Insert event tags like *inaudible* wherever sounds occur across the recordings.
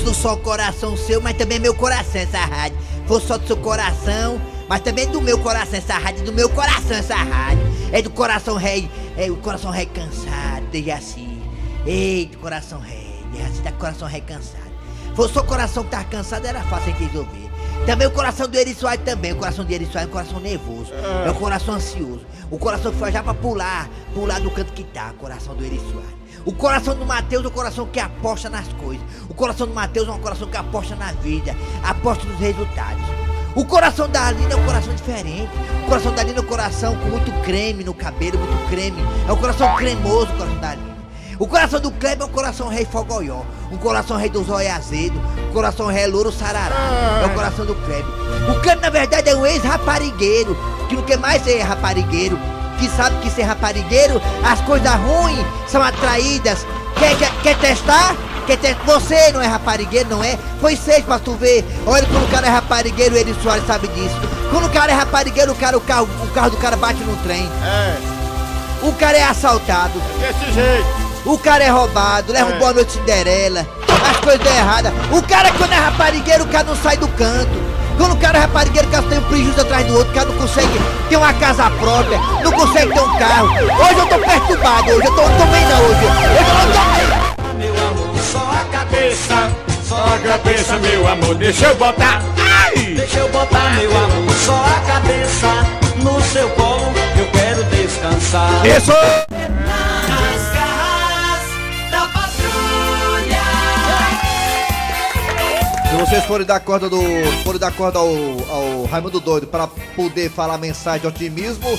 fosse não só o coração seu, mas também meu coração essa rádio. Fosse só do seu coração, mas também do meu coração essa rádio, do meu coração essa rádio. É do coração rei, é o coração rei cansado, desde assim. Eita, coração rei, desde assim, tá com o coração rei cansado. Fosse só o coração que tava cansado, era fácil de resolver. Também o coração do Eri Soares também. O coração do Eri Soares é um coração nervoso. É um coração ansioso. O coração que foi já pra pular, pular do canto que tá. O coração do Eri Soares. O coração do Mateus é o coração que aposta nas coisas. O coração do Mateus é um coração que aposta na vida, aposta nos resultados. O coração da Alina é um coração diferente. O coração da Alina é um coração com muito creme no cabelo, muito creme. É um coração cremoso o coração da Alina. O coração do Kleber é um coração rei fogoió. Um coração rei do zóio azedo. Um coração rei louro sarará. É o coração do Kleber. O Kleber, na verdade, é um ex-raparigueiro. Que não quer mais ser raparigueiro. Que sabe que ser raparigueiro, as coisas ruins são atraídas. Quer, quer, quer testar? Quer ter... Você não é raparigueiro, não é? Pois seja pra tu ver. Olha, quando o cara é raparigueiro, ele Soares sabe disso. Quando o cara é raparigueiro, o, cara, o, carro, o carro do cara bate no trem. É, O cara é assaltado. desse jeito. O cara é roubado, leva É. boa noite Cinderela, as coisas erradas. O cara quando é raparigueiro, o cara não sai do canto. Quando o cara é raparigueiro, o cara tem um prejuízo atrás do outro, o cara não consegue ter uma casa própria, não consegue ter um carro. Hoje eu tô perturbado, hoje eu tô, tô bem não hoje. Hoje eu não tô bem. Meu amor, só a cabeça, Cabeça, só a cabeça, meu amor, deixa eu botar. Ai! Deixa eu botar meu amor, só a cabeça no seu colo. Eu quero descansar. Isso! Vocês forem dar corda do. forem dar corda ao, ao Raimundo Doido para poder falar mensagem de otimismo,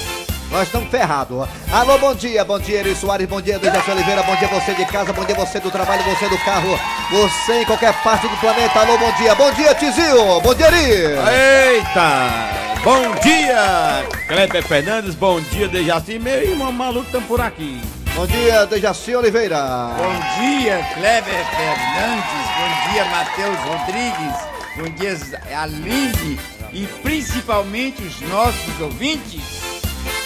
nós estamos ferrados. Alô, bom dia, bom dia, Eri Soares, bom dia, Dejaci Oliveira, bom dia você de casa, bom dia você do trabalho, você do carro, você em qualquer parte do planeta. Alô, bom dia, bom dia, Tizio, bom dia, Eri. Eita! Bom dia, Kleber Fernandes, bom dia, Dejaci. Meu irmão maluco estão por aqui. Bom dia, Dejaci Oliveira. Bom dia, Kleber Fernandes. Bom dia, Matheus Rodrigues. Bom dia, Aline. E principalmente os nossos ouvintes.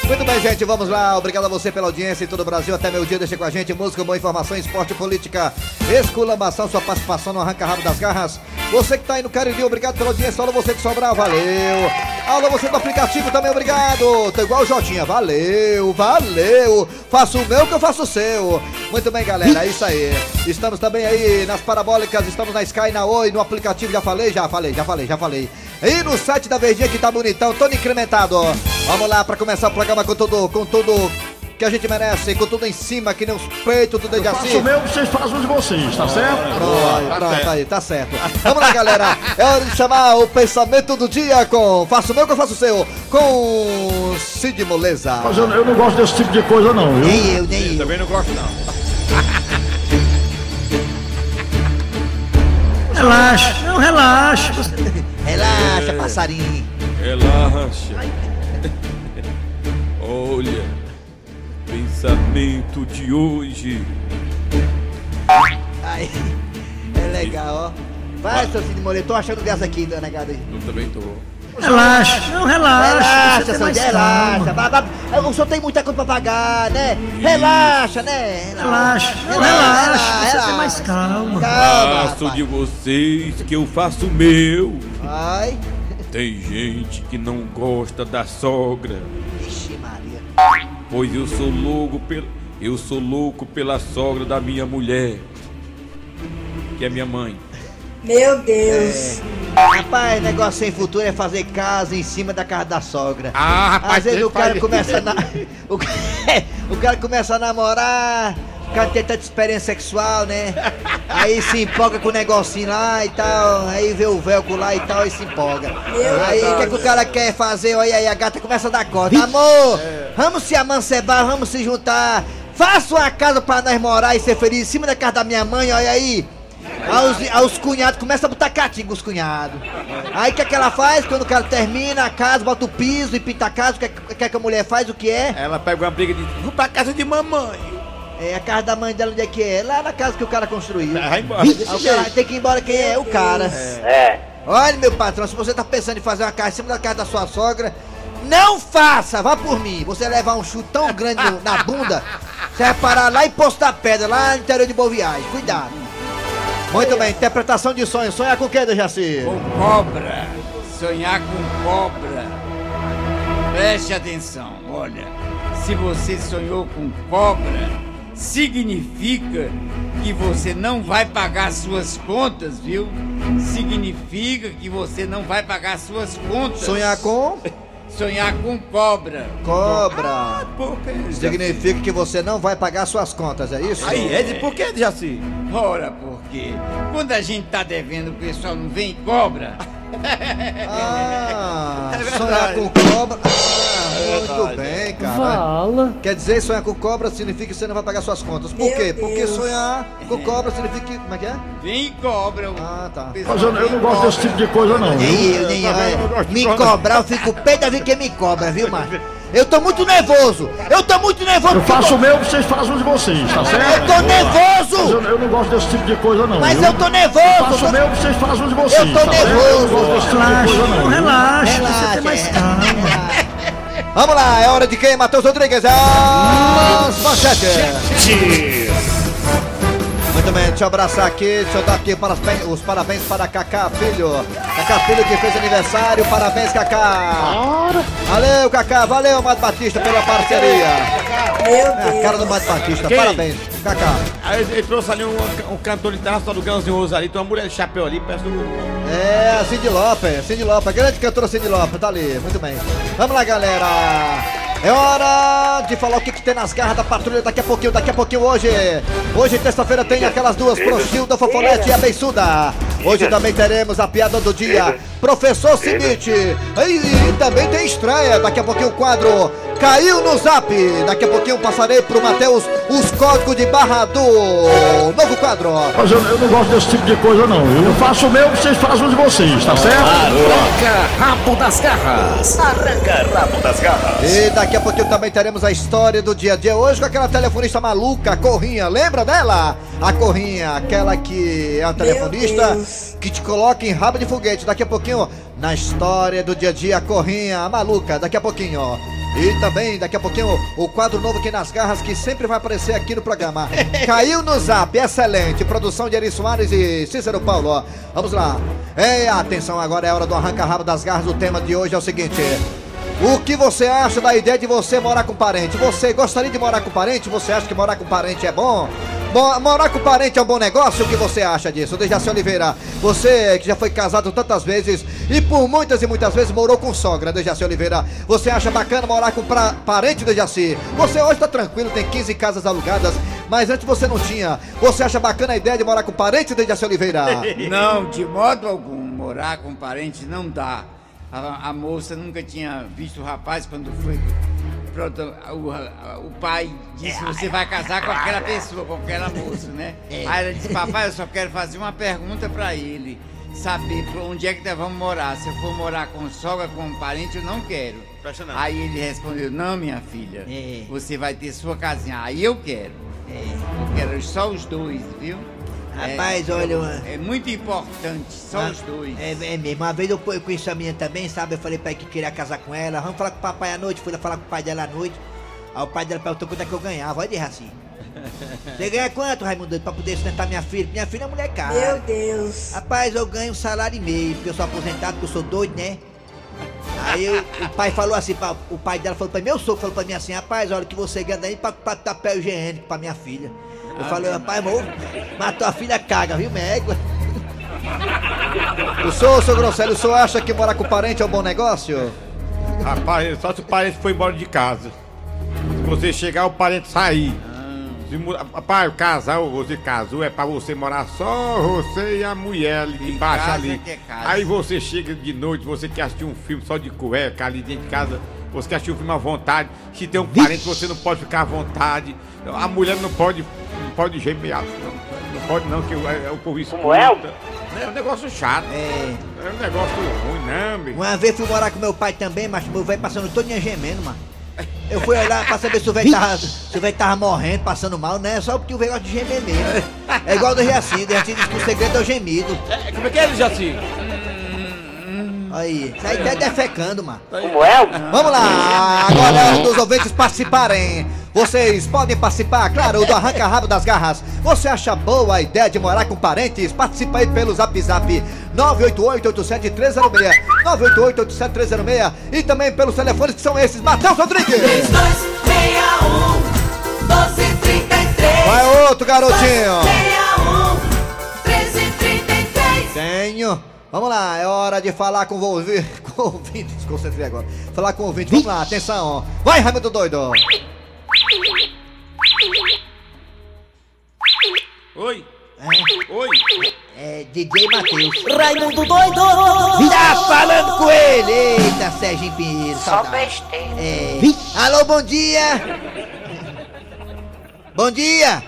Muito bem, gente, vamos lá. Obrigado a você pela audiência em todo o Brasil. Até meu dia, deixa com a gente. Música, boa informação, esporte, política, esculambação, sua participação no Arranca Rabo das Garras. Você que tá aí no Cariri, obrigado pela audiência. Alô, você de Sobral, valeu. Alô, você do aplicativo também, obrigado. Tô igual o Jotinha, valeu, valeu. Faço o meu que eu faço o seu. Muito bem, galera, é isso aí. Estamos também aí nas parabólicas, estamos na Sky, na Oi, no aplicativo, já falei, já falei, já falei, já falei. E no site da Verdinha que tá bonitão, todo incrementado. Vamos lá para começar o programa com tudo, com tudo que a gente merece, com tudo em cima, que nem os peitos do Dejaci. Faço o meu, vocês fazem o de vocês, tá certo? Pronto, Tá pronto, aí, tá certo. Vamos lá, galera. É hora de chamar o pensamento do dia com Faço o meu que eu faço o seu, com Cid Moleza. Mas eu, eu não gosto desse tipo de coisa não, viu? Nem eu, nem eu. Também não gosto não. *laughs* Relaxa, não relaxa. Relaxa, passarinho. Relaxa. Olha, pensamento de hoje. Aí, é legal, ó. Vai, seu Cid Moreira, tô achando dessa aqui, dona negada aí. Eu também tô. Relaxa, não relaxa. Relaxa, você seu tem mais relaxa. Vai, vai. O senhor tem muita coisa pra pagar, né? Relaxa, né? Relaxa, relaxa. Você tem mais calma. Calma, Faço de vocês que eu faço o meu. Ai, Tem gente que não gosta da sogra, vixe Maria. Pois eu sou louco pela eu sou louco pela sogra da minha mulher, que é minha mãe. Meu Deus. Rapaz, negócio sem futuro é fazer casa em cima da casa da sogra. Ah, rapaz, Às vezes o cara começa a na... *laughs* o... ca- *laughs* o cara começa a namorar, o cara tem tanta experiência sexual, né? Aí se empolga com o negocinho lá e tal, aí vê o velcro lá e tal e se empolga. Aí o que, é que o cara quer fazer? Olha aí, a gata começa a dar corda. Amor, vamos se amancebar, vamos se juntar. Faça uma casa pra nós morar e ser feliz em cima da casa da minha mãe, olha aí. Aos, aos cunhados, começa a botar catinga os cunhados. Aí o que, é que ela faz? Quando o cara termina a casa, bota o piso e pinta a casa, o que, é que- o que, é que a mulher faz? O que é? Ela pega uma briga de vou pra casa de mamãe. É a casa da mãe dela, onde é que é? Lá na casa que o cara construiu. Vai embora. Aí o cara tem que ir embora quem é? O cara. É. Olha, meu patrão, se você tá pensando em fazer uma casa em cima da casa da sua sogra, não faça, vá por mim. Você levar um chute tão grande na bunda, você vai parar lá em Posto da Pedra, lá no interior de Boa Viagem. Cuidado. Muito bem, interpretação de sonho. Sonhar com o que, Dejaci? Com cobra. Sonhar com cobra. Preste atenção, olha. Se você sonhou com cobra, significa que você não vai pagar suas contas, viu? Significa que você não vai pagar suas contas. Sonhar com Sonhar com cobra. cobra. Que? Significa que você não vai pagar suas contas, é isso? Aí, Ed, por que, Jaci? Ora, por quê? Quando a gente tá devendo, o pessoal não vem e cobra. *laughs* Ah, É sonhar com cobra. Muito bem, cara. Fala. Quer dizer, sonhar com cobra significa que você não vai pagar suas contas. Por Meu quê? Porque Deus. sonhar com cobra significa que. Como é que é? Vem cobra. o Ah, tá. Mas eu, eu não gosto desse tipo de coisa, não. Nem eu, nem eu. Eu de Me cobra. cobrar, eu fico pé da vida que me cobra, viu, macho? Eu tô muito nervoso! Eu tô muito nervoso! Eu faço o meu, vocês fazem os de vocês, tá Eu certo? tô Mas nervoso! eu, eu não gosto desse tipo de coisa, não. Mas viu? eu tô Faço nervoso! o meu, vocês fazem os de vocês. Eu tô tá certo? nervoso. Eu não gosto desse tipo de Relaxa, coisa, não. viu? relaxa, Relaxa, você tem mais é. Vamos lá, é hora de quem? Matheus Rodrigues. As manchetes. Muito bem, deixa eu abraçar aqui, deixa eu dar aqui para os parabéns para Cacá Filho. Cacá Filho que fez aniversário, parabéns Cacá. Valeu Cacá, valeu Mato Batista pela parceria. É a cara do Mato Batista, Quem? parabéns Cacá. Aí ele, trouxe ali um, um cantor internacional do Guns N' Roses ali, tem uma mulher de chapéu ali, parece um... É, a Cindy Lopes, Cindy Lopes, grande cantora Cindy Lopes, tá ali, muito bem. Vamos lá, galera. É hora de falar o que, que tem nas garras da patrulha daqui a pouquinho, daqui a pouquinho hoje. Hoje, terça-feira, tem aquelas duas, Prochilda, Fofolete e a Beiçuda. Hoje também teremos a piada do dia, Professor Simite. E, também tem estreia, daqui a pouquinho o quadro Caiu no Zap. Daqui a pouquinho passarei pro Matheus os códigos de barra do novo quadro. Mas eu, eu não gosto desse tipo de coisa, não. viu? Eu faço o meu, vocês fazem os de vocês, tá certo? Arranca rabo das garras. Arranca rabo das garras. E daqui a pouquinho também teremos a história do dia a dia hoje com aquela telefonista maluca, Corrinha. Lembra dela? A Corrinha, aquela que é uma telefonista que te coloca em rabo de foguete. Daqui a pouquinho, na história do dia a dia, a Corrinha, a maluca. Daqui a pouquinho. E também, daqui a pouquinho, o quadro novo aqui nas garras que sempre vai aparecer aqui no programa. *laughs* Caiu no zap, excelente. Produção de Eri Soares e Cícero Paulo. ó. Vamos lá. É, atenção, agora é hora do arranca-rabo das garras. O tema de hoje é o seguinte. O que você acha da ideia de você morar com parente? Você gostaria de morar com parente? Você acha que morar com parente é bom? Mo- morar com parente é um bom negócio? O que você acha disso? Dejaci Oliveira, você que já foi casado tantas vezes e por muitas e muitas vezes morou com sogra, Dejaci Oliveira, você acha bacana morar com pra- parente, Dejaci? Você hoje tá tranquilo, tem 15 casas alugadas, mas antes você não tinha. Você acha bacana a ideia de morar com parente, Dejaci Oliveira? *laughs* Não, de modo algum. Morar com parente não dá. A, a moça nunca tinha visto o rapaz quando foi. Pronto, o, o pai disse: Você vai casar com aquela pessoa, com aquela moça, né? Aí ela disse: Papai, eu só quero fazer uma pergunta pra ele. Saber onde é que nós vamos morar. Se eu for morar com sogra, com um parente, eu não quero. Aí ele respondeu: Não, minha filha, É. você vai ter sua casinha. Aí eu quero. Eu quero só os dois, viu? Rapaz, olha, uma- É muito importante, só Ah, os dois. É, é mesmo. Uma vez eu, eu conheci a menina também, sabe? Eu falei pra ela que queria casar com ela. Vamos falar com o papai à noite. Fui lá falar com o pai dela à noite. Aí o pai dela perguntou quanto é que eu ganhava. Olha de racinho. *laughs* Você ganha quanto, Raimundo? Pra poder sustentar minha filha? Minha filha é mulher cara. Meu Deus. Rapaz, eu ganho um salário e meio, porque eu sou aposentado, porque eu sou doido, né? Aí eu- o pai falou assim, pra- o pai dela falou pra mim, meu sogro falou pra mim assim, rapaz, olha o que você ganha daí pra, pra papel higiênico pra minha filha. Eu falei, rapaz, amor, mas tua filha caga, viu, mégua? *laughs* O senhor, seu Grosselio, o senhor acha que morar com parente é um bom negócio? Rapaz, só se o parente foi embora de casa. Se você chegar, o parente sair. Se mu- Rapaz, o casal, você casou, é pra você morar só você e a mulher ali embaixo casa ali. que é casa. Aí você chega de noite, você quer assistir um filme só de cueca ali dentro de casa. Você quer assistir um filme à vontade. Se tem um parente, você não pode ficar à vontade. A mulher não pode, não pode gemear. Não, não pode não, que o, é, o povo escuta. É um negócio chato. É. É um negócio ruim, não, bicho. Uma vez fui morar com meu pai também, mas meu velho passando todo dia gemendo, mano. Eu fui olhar pra saber se o velho tava, se o velho tava morrendo, passando mal, né? Só porque o velho gosta de gemer mesmo. É igual do Reacinho, o Reacinho diz que o segredo é o gemido. É, como é que é, Jaci? Aí, isso aí tá defecando, mano. Vamos lá, agora é hora dos ouvintes participarem. Vocês podem participar, claro, do Arranca Rabo das Garras. Você acha boa a ideia de morar com parentes? Participa aí pelo Zap Zap 988-87306, 988-87306 e também pelos telefones que são esses. Matheus Rodrigues! 3261 1233 Vai outro, garotinho! 3261 1333 Tenho. Vamos lá, é hora de falar com o ouvinte. *laughs* Com o ouvinte, desconcentrei agora. Falar com o ouvinte, vamos lá, atenção. Vai, Raimundo Doido! Oi. Oi. É DJ Matheus. Raimundo doido Tá falando com ele! Eita, Sérgio Pinheiro. Só saudade. besteira É. Alô, bom dia! Bom dia!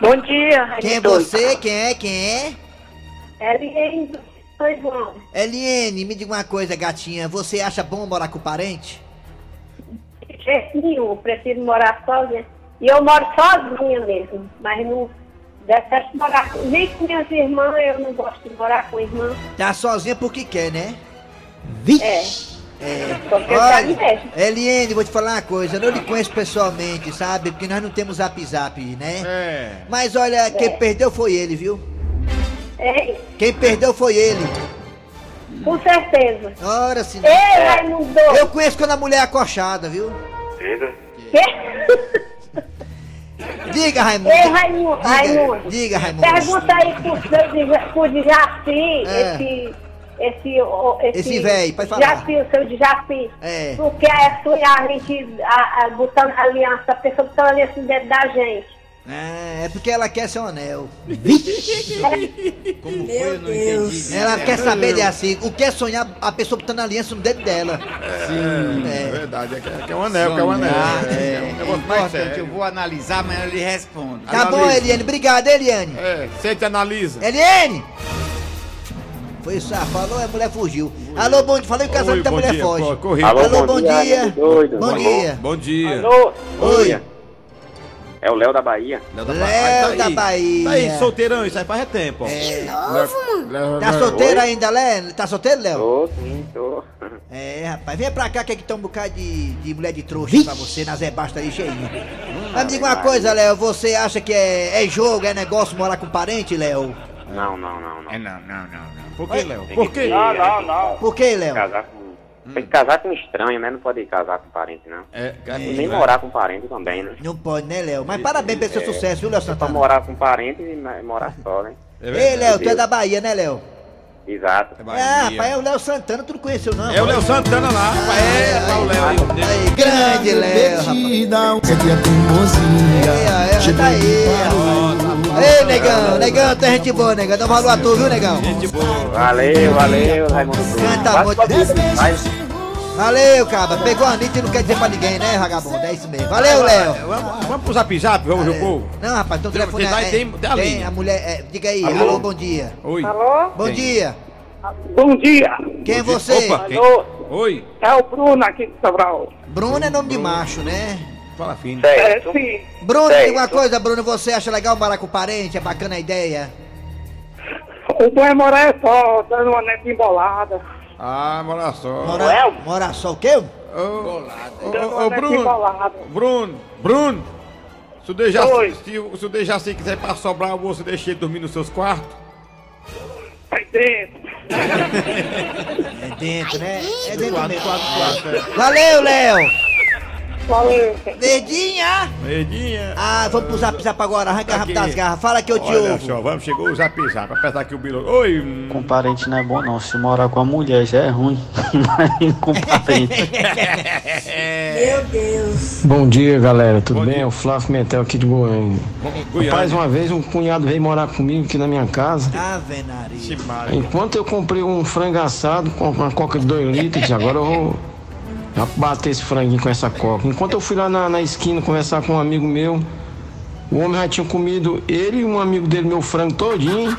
Bom dia, Quem é você? Quem é? Quem é? Eliane do São João. Eliane, me diga uma coisa, gatinha. Você acha bom morar com parente? De jeito nenhum, prefiro morar sozinha. E eu moro sozinha mesmo, mas não dá certo morar com... Nem com minhas irmãs, eu não gosto de morar com irmã. Tá sozinha porque quer, né? É, É. tá mesmo. Eliane, vou te falar uma coisa. Eu não lhe conheço pessoalmente, sabe? Porque nós não temos zap zap, né? É. Mas olha, quem É. perdeu foi ele, viu? É, Quem perdeu foi ele. com certeza. Ora, se Ei, Raimundo! Eu conheço quando a mulher é acochada, viu? Quê? Diga, Raimundo. Ei, Raimundo! Diga, Raimundo. diga, Raimundo. Pergunta aí pro pro Djaci, É. esse... Esse, esse, Esse véi, pode falar. Djaci, o seu Djaci. É. Porque é sonhar a gente a, a, botando aliança, a pessoa botando aliança dentro da gente. É, é porque ela quer seu anel. Como Meu foi? Eu não Deus. entendi. Ela quer saber de assim. O que é sonhar a pessoa botando aliança no dedo dela? Sim. É verdade. É que é, que é um anel, que é um anel. Sonhar, É, é, um negócio mais importante, eu sério. vou analisar, amanhã eu lhe respondo. Tá bom. Eliane. Obrigado, Eliane. É, sente e analisa. Eliane! Foi isso, ah, falou, a mulher fugiu. Alô, bom dia. Falei que o casamento Oi, da bom mulher dia, foge. co- corri. Alô, Alô, bom bom dia, doido. Bom dia. Bom dia. Alô, Oi. É o Léo da Bahia. Léo da Léo da Bahia. Tá aí, solteirão, isso aí faz tempo. ó. É. Léo- Tá Léo- solteiro Oi? ainda, Léo? Tá solteiro, Léo? Tô, sim, tô. É, rapaz, vem pra cá que aqui tem um bocado de, de mulher de trouxa pra você, na Zé Basta aí cheinho. Mas me diga uma coisa, Léo, você acha que é, é jogo, é negócio morar com parente, Léo? Não, não, não, não. É, não, não, não, não. Por que, Léo? Por que Não, não, não. Por que, Léo? Casar com... Tem que casar com estranho, né? Não pode casar com parente, não. É, E nem morar com parente também, né? Não pode, né, Léo? Mas parabéns pelo seu É. sucesso, viu, Léo Pra Santana? morar com parente e morar só, né? Ei, Léo, tu é da Bahia, né, Léo? Exato. É, rapaz, é o Léo Santana, tu não conheceu, não? É o Léo Santana lá. É, tá o Léo aí. Grande Léo, rapaz. É dia teimosia. Aí, ó, tá aí, rapaz. Ei, negão, negão, tu é gente boa, negão. Dá um valor a tu, viu, negão? Gente boa. Valeu, valeu, Raimundo. Canta muito. Valeu, cara. Pegou a Anitta e não quer dizer pra ninguém, né, vagabundo? É isso mesmo. Valeu, Léo. Vamos, vamos pro zap zap, vamos, povo. Não, rapaz, então o Tem- telefone tem- é, tem- tem a linha. a mulher, é, diga aí, Alô? alô, bom dia. Oi. Alô? Bom Tem. dia. Bom dia. Quem é você? Opa, quem? Alô? Oi. É o Bruno aqui de Sobral. Bruno é nome de macho, né? Fala fino. É, sim. Bruno, Certo. diga uma coisa, Bruno, você acha legal morar com parente? É bacana a ideia? O bom é morar é só, dando uma neta embolada. Ah, mora só. Morar, morar só o quê? Ô, uma ô, neta Bruno. Bruno. Bruno. Se o Dejaci, se, se o Dejaci quiser pra sobrar, você deixa ele dormir nos seus quartos? Aí dentro. É dentro, né? *laughs* É dentro mesmo. é. Valeu, Léo. Valeu. Verdinha. Medinha. Ah, vamos pro zap zap agora. Arranca rápido Aqui. das garras. Fala que eu te Olha ouvo. só, vamos, chegou o zap zap. Apertar aqui o biloto. Oi. hum. Com parente não é bom não. Se morar com a mulher já é ruim. *laughs* Imagina com parente. *laughs* Meu Deus. Bom dia, galera. Tudo Bom bem? dia. É o Flávio Mentel aqui de Goiânia. Rapaz, uma vez um cunhado veio morar comigo aqui na minha casa. Ave Maria. Ixi, Maria. Enquanto eu comprei um frango assado com uma coca de 2 litros, agora eu vou já bater esse franguinho com essa coca. Enquanto eu fui lá na, na esquina conversar com um amigo meu, o homem já tinha comido ele e um amigo dele, meu frango todinho,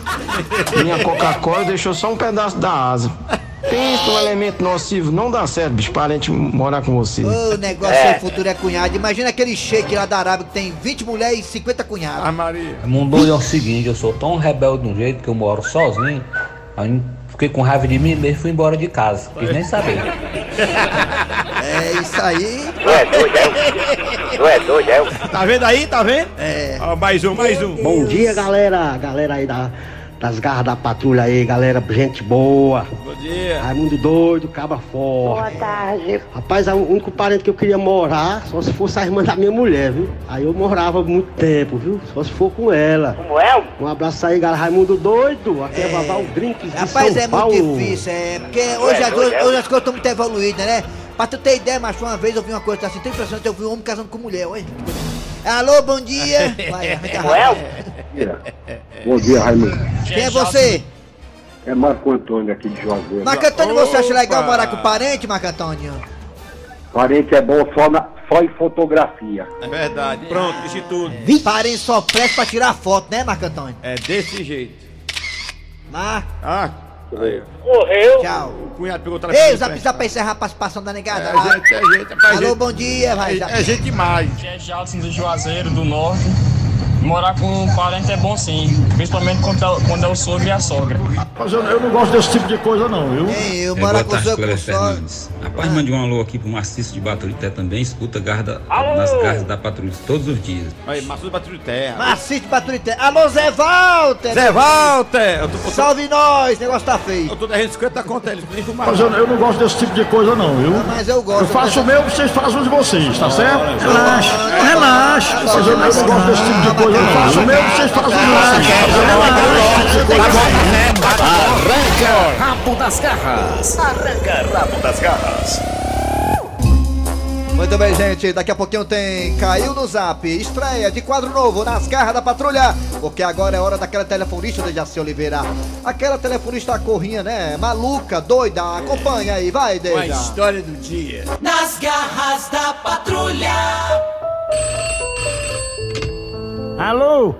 minha Coca-Cola, deixou só um pedaço da asa. Pensa um elemento nocivo, não dá certo, bicho, parente morar com você. O negócio é. futuro é cunhado. Imagina aquele shake lá da Arábia que tem 20 mulheres e 50 cunhados. Ah, Maria. Mundo é o seguinte, eu sou tão rebelde de um jeito que eu moro sozinho, aí fiquei com raiva de mim mesmo e fui embora de casa. Quis nem saber. *laughs* É isso aí. Tu é doido, é? Tu é doido, é? Tá vendo aí? Tá vendo? É. Ó, mais um, mais um. Bom dia, galera. Galera aí da, das garras da patrulha aí, galera. Gente boa. Bom dia. Raimundo doido, caba Boa forte. tarde. Rapaz, o único parente que eu queria morar, só se fosse a irmã da minha mulher, viu? Aí eu morava muito tempo, viu? Só se for com ela. Como é? Um abraço aí, galera. Raimundo doido. Aqui é, Babal Drinks de Rapaz, São é Paulo. muito difícil, é. Porque hoje, as, hoje, hoje as coisas estão muito evoluídas, né? Pra tu ter ideia, mas uma vez eu vi uma coisa assim, tem impressão que eu vi um homem casando com mulher, olha. Alô, bom dia. *laughs* Vai, é? Bom dia, Raimundo. Quem é você? É Marco Antônio aqui de Juazeiro. Marco Antônio, você acha legal morar com parente, Marco Antônio? Parente é bom só, na, só em fotografia. É verdade. Pronto, disse tudo. Parente só presta pra tirar foto, né, Marco Antônio? É desse jeito. Lá, Ah, aí. Morreu. tchau. O cunhado pegou o telefone. Ei, o zap zap pra encerrar a participação da negada. É lá. gente, é gente. Alô, gente- bom dia, vai, É, é gente demais. É Jadson do Juazeiro, do Norte. Morar com um parente é bom sim, principalmente quando é, quando é o sogro e a sogra. Mas eu, eu não gosto desse tipo de coisa, não, viu? Ei, eu É, morar com o só. Fernandes. Rapaz, mande um alô aqui pro Maciço de Baturité também, escuta garda, nas garras da patrulha todos os dias. Aí, Batulho de Terra. Macite Baturité. Alô, Zé Walter. Zé Walter! Eu tô, eu tô, Salve nós, o negócio tá feio. eu tô devendo 50 contas, eles nem fumar. Mas eu, eu não gosto desse tipo de coisa, não, viu? Mas eu gosto. Eu faço o meu, vocês fazem o de vocês, tá certo? Relaxa, relaxa. Mas eu, não gosto desse tipo de coisa, não. Eu faço o meu, vocês fazem o de vocês. Arranca rabo das garras. Arranca rabo das garras. Muito bem, gente. Daqui a pouquinho tem Caiu no Zap. Estreia de quadro novo nas garras da patrulha. Porque agora é hora daquela telefonista de Jaci Oliveira. Aquela telefonista corrinha, né? Maluca, doida. Acompanha aí, vai, Com a Deja. história do dia. Nas garras da patrulha. Alô?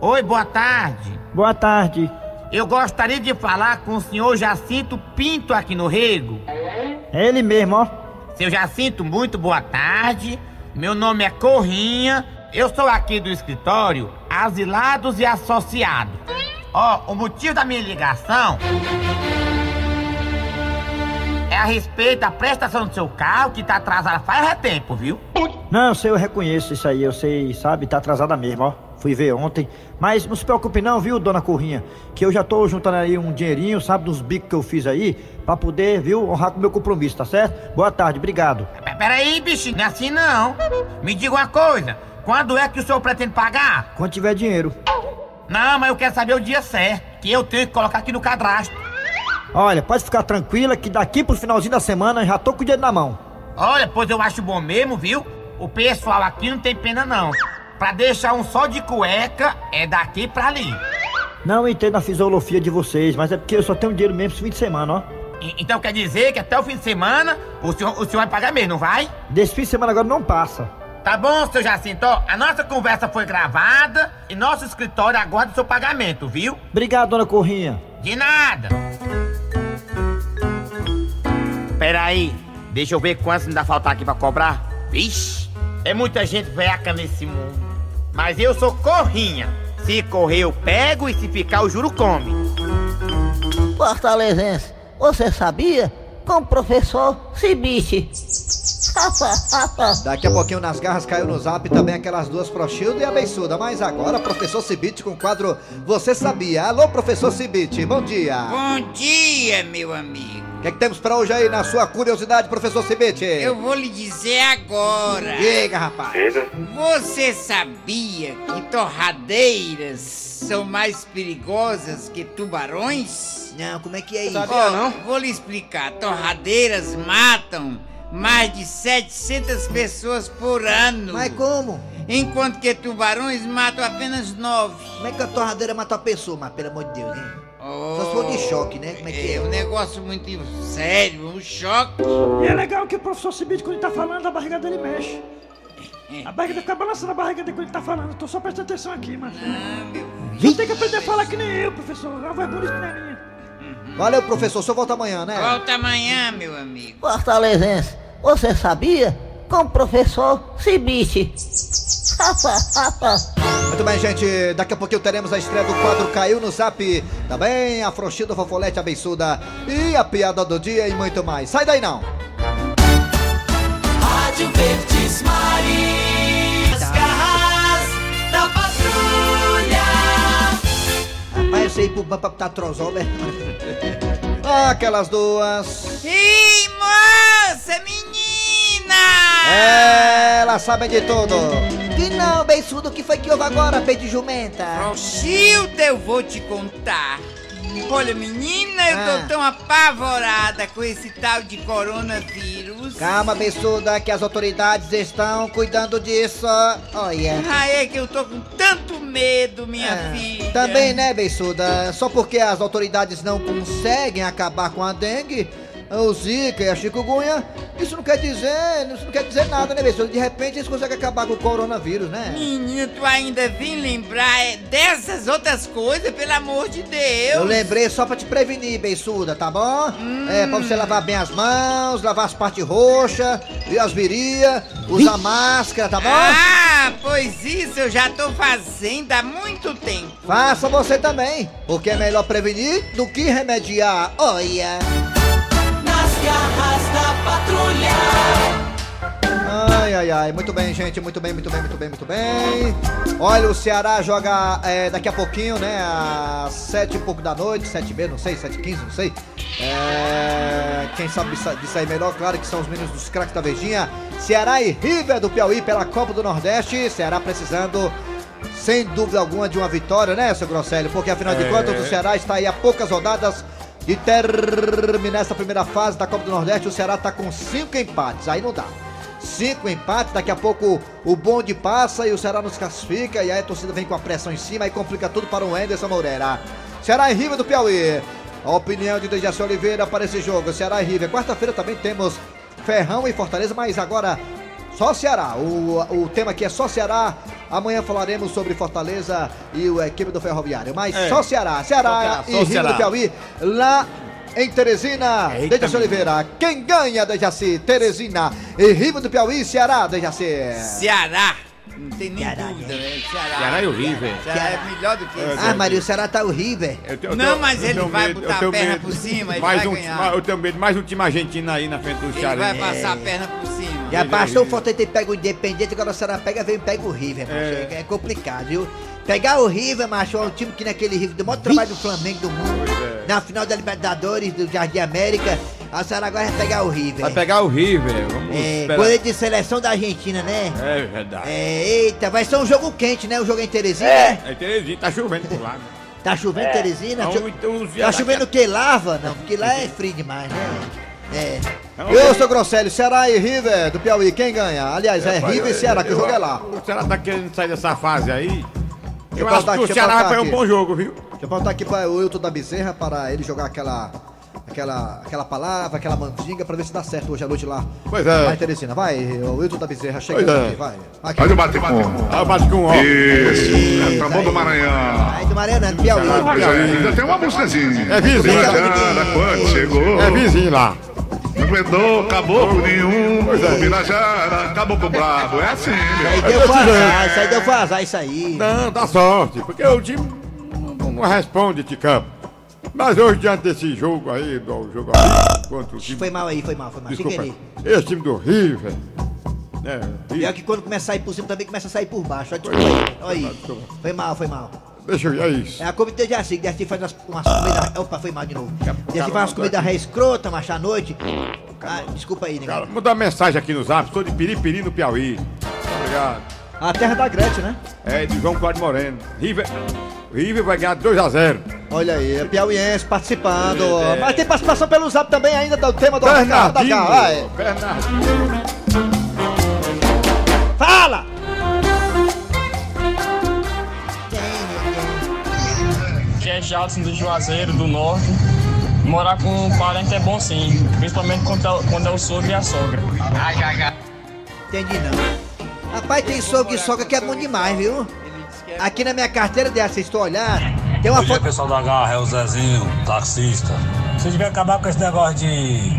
Oi, boa tarde. Boa tarde. Eu gostaria de falar com o senhor Jacinto Pinto aqui no Rego. É ele mesmo, ó. Seu Jacinto, muito boa tarde. Meu nome é Corrinha. Eu sou aqui do escritório Asilados e Associados. Ó, o motivo da minha ligação é a respeito da prestação do seu carro que tá atrasada faz tempo, viu? Não, sei, eu reconheço isso aí, eu sei, sabe, tá atrasada mesmo, ó. Fui ver ontem. Mas não se preocupe não, viu, dona Corrinha? Que eu já tô juntando aí um dinheirinho, sabe, dos bicos que eu fiz aí, pra poder, viu, honrar com o meu compromisso, tá certo? Boa tarde, obrigado. Peraí, bichinho, não é assim não. Me diga uma coisa. Quando é que o senhor pretende pagar? Quando tiver dinheiro. Não, mas eu quero saber o dia certo, que eu tenho que colocar aqui no cadastro. Olha, pode ficar tranquila que daqui pro finalzinho da semana eu já tô com o dinheiro na mão. Olha, pois eu acho bom mesmo, viu? O pessoal aqui não tem pena não. Pra deixar um só de cueca, é daqui pra ali. Não entendo a fisiologia de vocês, mas é porque eu só tenho dinheiro mesmo esse fim de semana, ó. E- então quer dizer que até o fim de semana o senhor, o senhor vai pagar mesmo, não vai? Desse fim de semana agora não passa. Tá bom, seu Jacinto. Ó, A nossa conversa foi gravada e nosso escritório aguarda o seu pagamento, viu? Obrigado, dona Corrinha. De nada. Peraí, deixa eu ver quantos ainda faltar aqui pra cobrar. Vixe, é muita gente veaca nesse mundo. Mas eu sou corrinha. Se correr eu pego e se ficar o juro come. Fortalezense, você sabia? Com o professor Cibite. *laughs* Daqui a pouquinho nas garras caiu no zap também aquelas duas Prochilda e a Beiçuda. Mas agora, professor Cibite com o quadro Você Sabia? Alô, professor Cibite, bom dia. Bom dia, meu amigo. O que, é que temos pra hoje aí na sua curiosidade, professor Cibite? Eu vou lhe dizer agora. Diga, rapaz. Você sabia que torradeiras são mais perigosas que tubarões? Não, como é que é isso? Ó, Vou lhe explicar. Torradeiras matam mais de 700 pessoas por ano. Mas como? Enquanto que tubarões matam apenas 9. Como é que a torradeira mata a pessoa, mas pelo amor de Deus, hein? Só se for de choque, né? Como é que é? É um negócio muito sério, um choque. E é legal que o professor Cibite, quando ele tá falando, a barriga dele mexe. A barriga fica balançando a barriga dele quando ele tá falando. Tô só prestando atenção aqui, mano. Você tem que aprender a falar que nem eu, professor. A voz bonita não é minha. Valeu, professor. O senhor volta amanhã, né? Volta amanhã, meu amigo. Fortalezense, você sabia? Com o professor Cibite. *laughs* Muito bem, gente. Daqui a pouquinho teremos a estreia do quadro Caiu no Zap. Também a Frouxida, Fofolete, a Beiçuda e a piada do dia e muito mais. Sai daí não. Rádio Verde. Rapaz, eu sei pro pra botar trozol, né? *laughs* Aquelas duas. Ih, moça, menina! Elas sabem de tudo. Que não, beiçudo, o que foi que houve agora, peito de jumenta? Rochilda, eu vou te contar. Olha, menina, eu Ah. tô tão apavorada com esse tal de coronavírus. Calma, beiçuda, que as autoridades estão cuidando disso. Olha. Ah, é que eu tô com tanto medo, minha Ah, filha. Também, né, beiçuda? Só porque as autoridades não conseguem acabar com a dengue, o zika e a chikungunya, isso não quer dizer, isso não quer dizer nada, né, beiçuda? De repente eles conseguem acabar com o coronavírus, né? Menina, tu ainda vem lembrar é, dessas outras coisas, pelo amor de Deus. Eu lembrei só pra te prevenir, beiçuda, tá bom? É, pra você lavar bem as mãos, lavar as partes roxas, e as virias, usar máscara, tá bom? Ah, pois isso eu já tô fazendo há muito tempo. Faça você também, porque é melhor prevenir do que remediar. Olha. Ai, ai, ai. Muito bem, gente. Muito bem, muito bem, muito bem, muito bem. Olha, o Ceará joga é, daqui a pouquinho, né? Às sete e pouco da noite, sete e meia, não sei, sete e quinze, não sei. É, quem sabe disso aí melhor, claro que são os meninos dos craques da Verdinha. Ceará e River do Piauí pela Copa do Nordeste. Ceará precisando, sem dúvida alguma, de uma vitória, né, seu Grosselio? Porque afinal de É. contas, o Ceará está aí a poucas rodadas de terminar essa primeira fase da Copa do Nordeste. O Ceará está com cinco empates, aí não dá. Cinco empates, daqui a pouco o bonde passa e o Ceará nos classifica. E aí a torcida vem com a pressão em cima e complica tudo para o Anderson Moreira. Ceará e River do Piauí. A opinião de Dejaci Oliveira para esse jogo. Ceará e River. Quarta-feira também temos Ferrão e Fortaleza, mas agora só Ceará. O, o tema aqui é só Ceará. Amanhã falaremos sobre Fortaleza e o equipe do Ferroviário. Mas É. só Ceará. Ceará Só Ceará, e só Ceará. do Piauí. Lá em Teresina, Eita, Dejaci Oliveira. Quem ganha, Dejaci? Teresina e River do Piauí, Ceará, Dejaci. Ceará. Não tem nem dúvida, velho. Ceará. Ceará e o River. Ceará é melhor do que esse. Ah, Maria, o Ceará tá horrível. Eu tenho- eu Não, tenho- mas eu ele vai medo, botar a perna medo. por cima, ele mais vai um, ganhar. Eu tenho medo, mais um time argentino aí na frente do Ele Ceará. vai passar a perna por cima. Já passou o Fortaleza e pega o Independente, agora o Ceará pega, vem e pega o River. É. É. complicado, viu? Pegar o River, macho, é um time que naquele River deu o maior trabalho do Flamengo do mundo. é. Na final da Libertadores, do Jardim América. A Ceará agora vai pegar o River. Vai pegar o River. Vamos É, esperar. goleiro de seleção da Argentina, né? É verdade. É, eita, vai ser um jogo quente, né? O jogo é em Teresina, É. né? É Terezinha, tá chovendo por lá. né? Tá chovendo É. Teresina? Não, Cho- então os Tá chovendo o que? Lava? Não, porque lá é frio demais, né? É. Eu sou Grosselio, Ceará e River do Piauí. Quem ganha? Aliás, é, Rapaz, River e eu- Ceará, que o eu- jogo é lá. O Ceará tá querendo sair dessa fase aí. Eu, Deixa acho que o eu Ceará vai fazer um bom jogo, viu? Deixa eu botar aqui para o Wilton da Bezerra para ele jogar aquela. Aquela, aquela palavra, aquela mandinga pra ver se dá certo hoje à noite lá. Pois é. Vai, Teresina, vai, o Wilton da Bezerra, chega é. aqui, vai. Aqui. Faz o bate com. Ah, o bate com ó. Isso. É Tambor do Maranhão. Aí do Mariana, do Piauí. É, ainda tem uma músicazinha. É vizinho. Quando chegou. É vizinho lá. Não aguentou caboclo nenhum. Pois é. O Birajara, caboclo brabo. É assim, Aí meu. deu pra azar, isso aí deu pra azar, isso aí. Não, dá sorte, porque o time não, não responde de campo. Mas hoje, diante desse jogo aí, do jogo aí, contra o time. Foi mal aí, foi mal, foi mal. Desculpa, esse time do River. Né, Pior que quando começa a sair por cima também começa a sair por baixo. Olha, desculpa aí. Olha aí. Foi mal, foi mal. Deixa eu ver, é isso. É a comida de assim, Jaci faz umas, umas comidas. Opa, foi mal de novo. Jaci faz umas comidas ré escrota, macho, à noite. Ah, desculpa aí, Cara, negão. manda uma mensagem aqui no zap, sou de Piripiri no Piauí. Obrigado. A terra da Gretchen, né? É de João Cláudio Moreno. River, River vai ganhar 2x0. Olha aí, é piauiense participando. É. Mas tem participação pelo zap também ainda do tema do Oscar da. Bernardinho. Fala! É Jadson do Juazeiro, do Norte. Morar com um parente é bom sim, principalmente quando é, quando é o sogro e a sogra. Entendi não. Rapaz, tem sogro e sogra que é bom demais, viu? Aqui na minha carteira dessa, vocês estão olhando, tem uma dia, foto. pessoal da Garra, é o Zezinho, taxista. Vocês deviam acabar com esse negócio de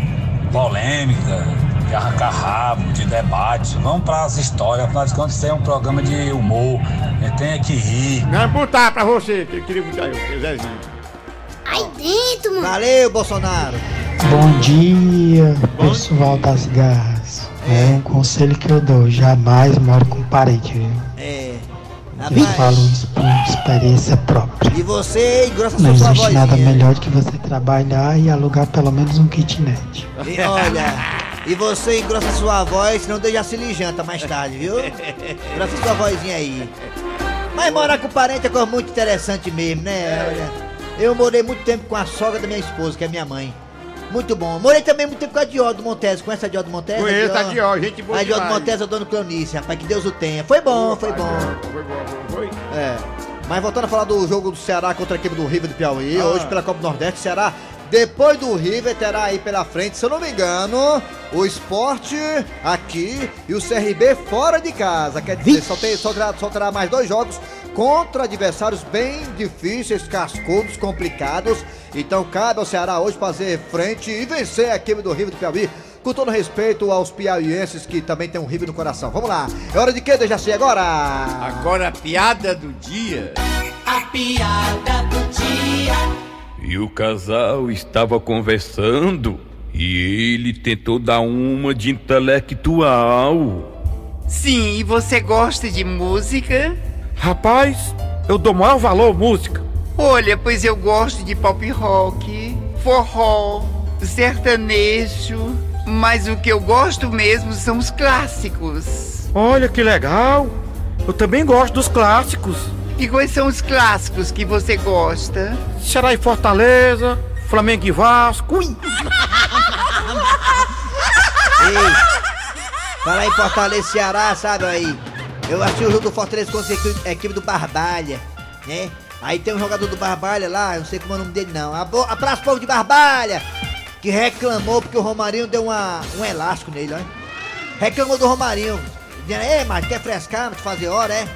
polêmica, de arrancar rabo, de debate. Vamos para as histórias, afinal de contas, isso é um programa de humor. A gente tem que rir. Não, botar pra você, que eu queria botar eu, Zezinho. Aí dentro, mano. Valeu, Bolsonaro. Bom dia, pessoal das garras. É um conselho que eu dou, jamais more com parente, viu? É. Eu falo isso por experiência própria. E você engrossa Não sua existe nada melhor do que você trabalhar e alugar pelo menos um kitnet. E olha, e você engrossa sua voz, senão Deus já se lhe janta mais tarde, viu? Engrossa sua vozinha aí. Mas morar com parente é coisa muito interessante mesmo, né? Olha, eu morei muito tempo com a sogra da minha esposa, que é minha mãe. Muito bom. Morei também muito tempo com a Diodo Montes. Conhece a Diodo Montes? Conheço a Dió, gente boa A Diodo. Montes é o dono Cleonice, rapaz, que Deus o tenha. Foi bom, foi bom. Foi bom, foi. É. Mas voltando a falar do jogo do Ceará contra a equipe do River do Piauí, Ah. hoje pela Copa do Nordeste, o Ceará, depois do River, terá aí pela frente, se eu não me engano, o esporte aqui e o CRB fora de casa. Quer dizer, só, tem, só, terá, só terá mais dois jogos contra adversários bem difíceis, cascudos, complicados. Então cabe ao Ceará hoje fazer frente e vencer a equipe do River do Piauí. Com todo respeito aos piauienses que também tem um River no coração. Vamos lá. É hora de quê, Dejaci? Agora! Agora a piada do dia. A piada do dia. E o casal estava conversando e ele tentou dar uma de intelectual. Sim, e você gosta de música? Rapaz, eu dou maior valor à música. Olha, pois eu gosto de pop rock, forró, sertanejo, mas o que eu gosto mesmo são os clássicos. Olha que legal. Eu também gosto dos clássicos. E quais são os clássicos que você gosta? Ceará e Fortaleza, Flamengo e Vasco. Ui. *laughs* Ei, fala aí Fortaleza Ceará, sabe aí? Eu assisti o jogo do Fortaleza contra a equipe- do Barbalha, né? Aí tem um jogador do Barbalha lá, eu não sei como é o nome dele não. Abraço povo de Barbalha! Que reclamou porque o Romarinho deu uma, um elástico nele, ó. Reclamou do Romarinho. Dizendo, ei, mas quer frescar, te fazer hora, é?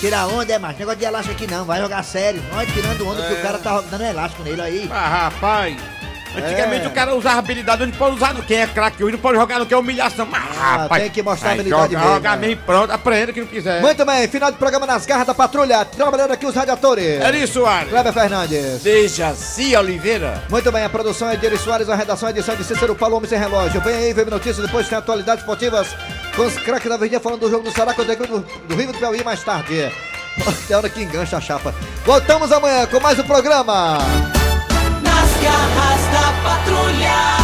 Tirar onda, é, mas negócio de elástico aqui não, vai jogar sério. Olha, tirando onda que o cara tá dando elástico nele aí. Ah, rapaz. Antigamente É. o cara usava habilidade, onde pode usar no quem é craque hoje, não pode jogar no que é humilhação. Mas, rapaz, tem que mostrar aí habilidade joga, mesmo, Joga né? mesmo, pronto, aprenda que não quiser. Muito bem, final do programa nas garras da patrulha. Trabalhando aqui os radiadores. Eri Soares. Kleber Fernandes. Dejaci Oliveira. Muito bem, a produção é de Eri Soares, a redação é de edição de Cícero Paulo Homem Sem Relógio. Vem aí, vem notícias, depois tem atualidades esportivas com os craques da Verdinha falando do jogo do Ceará contra do, do Rio do Piauí mais tarde. Tem *laughs* hora que engancha a chapa. Voltamos amanhã com mais um programa. Yeah.